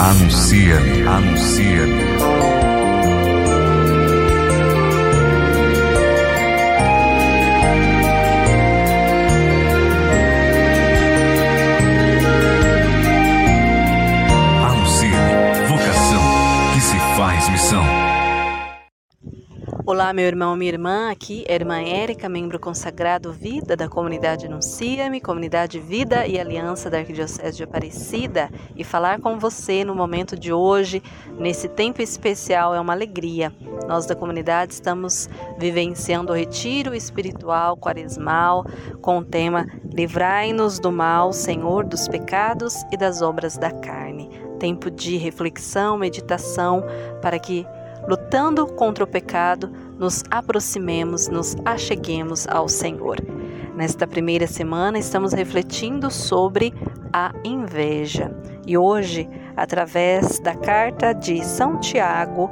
Anuncia-me, anuncia-me. Olá, meu irmão, minha irmã, aqui é a irmã Érica, membro consagrado Vida da comunidade Anuncia-me, comunidade Vida e Aliança da Arquidiocese de Aparecida, e falar com você no momento de hoje, nesse tempo especial, é uma alegria. Nós da comunidade estamos vivenciando o retiro espiritual quaresmal com o tema Livrai-nos do mal, Senhor, dos pecados e das obras da carne. Tempo de reflexão, meditação, para que lutando contra o pecado, nos aproximemos, nos acheguemos ao Senhor. Nesta primeira semana, estamos refletindo sobre a inveja. E hoje, através da carta de São Tiago,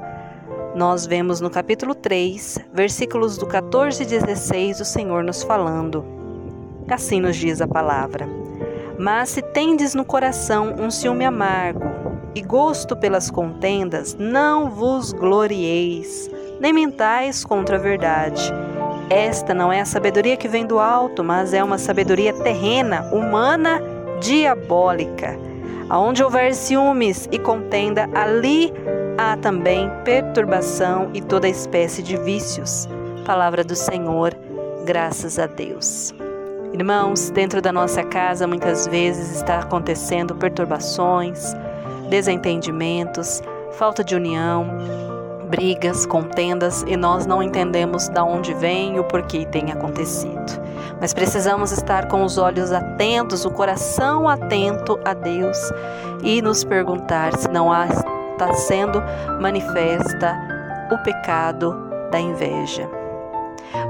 nós vemos no capítulo 3, versículos do 14 e 16, o Senhor nos falando. Assim nos diz a palavra: Mas se tendes no coração um ciúme amargo, e gosto pelas contendas, não vos glorieis, nem mentais contra a verdade. Esta não é a sabedoria que vem do alto, mas é uma sabedoria terrena, humana, diabólica. Aonde houver ciúmes e contenda, ali há também perturbação e toda espécie de vícios. Palavra do Senhor, graças a Deus. Irmãos, dentro da nossa casa muitas vezes está acontecendo perturbações, desentendimentos, falta de união, brigas, contendas e nós não entendemos de onde vem e o porquê tem acontecido. Mas precisamos estar com os olhos atentos, o coração atento a Deus e nos perguntar se não está sendo manifesta o pecado da inveja.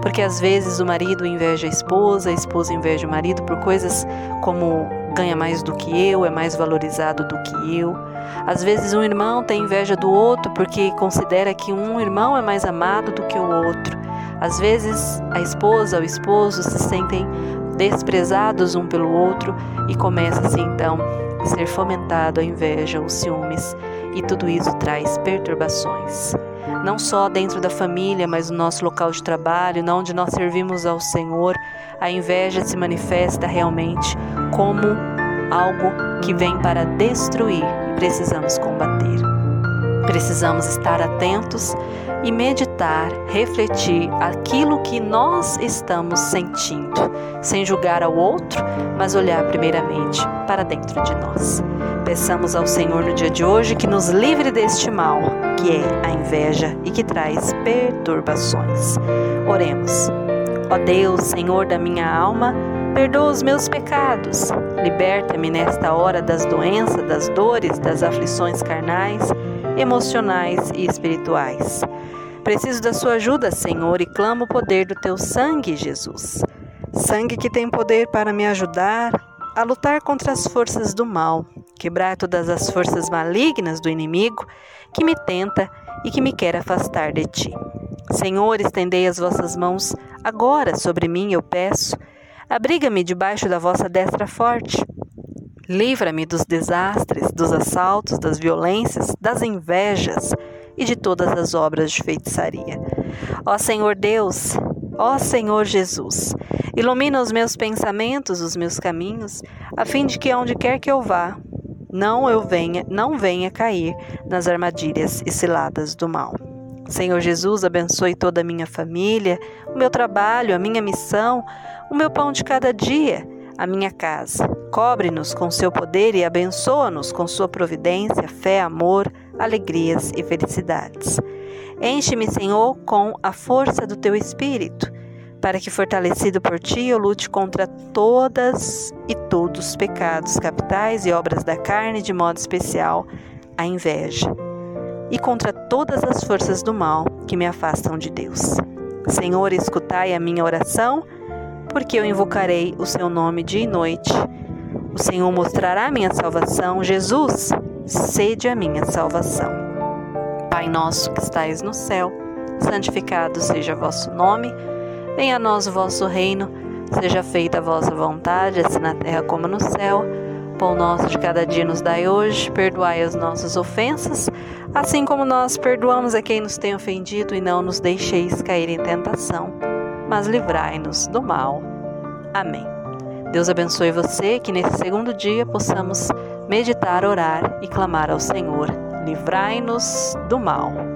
Porque às vezes o marido inveja a esposa, a esposa inveja o marido por coisas como ganha mais do que eu, é mais valorizado do que eu. Às vezes um irmão tem inveja do outro porque considera que um irmão é mais amado do que o outro. Às vezes a esposa ou o esposo se sentem desprezados um pelo outro e começa-se então a ser fomentado a inveja, os ciúmes, e tudo isso traz perturbações. Não só dentro da família, mas no nosso local de trabalho, onde nós servimos ao Senhor, a inveja se manifesta realmente como algo que vem para destruir e precisamos combater. Precisamos estar atentos e meditar, refletir aquilo que nós estamos sentindo, sem julgar ao outro, mas olhar primeiramente para dentro de nós. Peçamos ao Senhor no dia de hoje que nos livre deste mal, que é a inveja e que traz perturbações. Oremos. Ó Deus, Senhor da minha alma, perdoa os meus pecados. Liberta-me nesta hora das doenças, das dores, das aflições carnais, emocionais e espirituais. Preciso da sua ajuda, Senhor, e clamo o poder do teu sangue, Jesus. Sangue que tem poder para me ajudar a lutar contra as forças do mal, quebrar todas as forças malignas do inimigo que me tenta e que me quer afastar de ti. Senhor, estendei as vossas mãos agora sobre mim, eu peço. Abriga-me debaixo da vossa destra forte. Livra-me dos desastres, dos assaltos, das violências, das invejas e de todas as obras de feitiçaria. Ó Senhor Deus, ó Senhor Jesus, ilumina os meus pensamentos, os meus caminhos, a fim de que onde quer que eu vá, não eu venha, não venha cair nas armadilhas e ciladas do mal. Senhor Jesus, abençoe toda a minha família, o meu trabalho, a minha missão, o meu pão de cada dia, a minha casa. Cobre-nos com seu poder e abençoa-nos com sua providência, fé, amor, alegrias e felicidades. Enche-me, Senhor, com a força do teu espírito, para que, fortalecido por ti, eu lute contra todas e todos os pecados capitais e obras da carne, de modo especial a inveja e contra todas as forças do mal que me afastam de Deus. Senhor, escutai a minha oração, porque eu invocarei o seu nome dia e noite. O Senhor mostrará a minha salvação. Jesus, sede a minha salvação. Pai nosso que estais no céu, santificado seja vosso nome. Venha a nós o vosso reino. Seja feita a vossa vontade, assim na terra como no céu. Pão nosso de cada dia nos dai hoje, perdoai as nossas ofensas, assim como nós perdoamos a quem nos tem ofendido, e não nos deixeis cair em tentação, mas livrai-nos do mal. Amém. Deus abençoe você, que nesse segundo dia possamos meditar, orar e clamar ao Senhor. Livrai-nos do mal.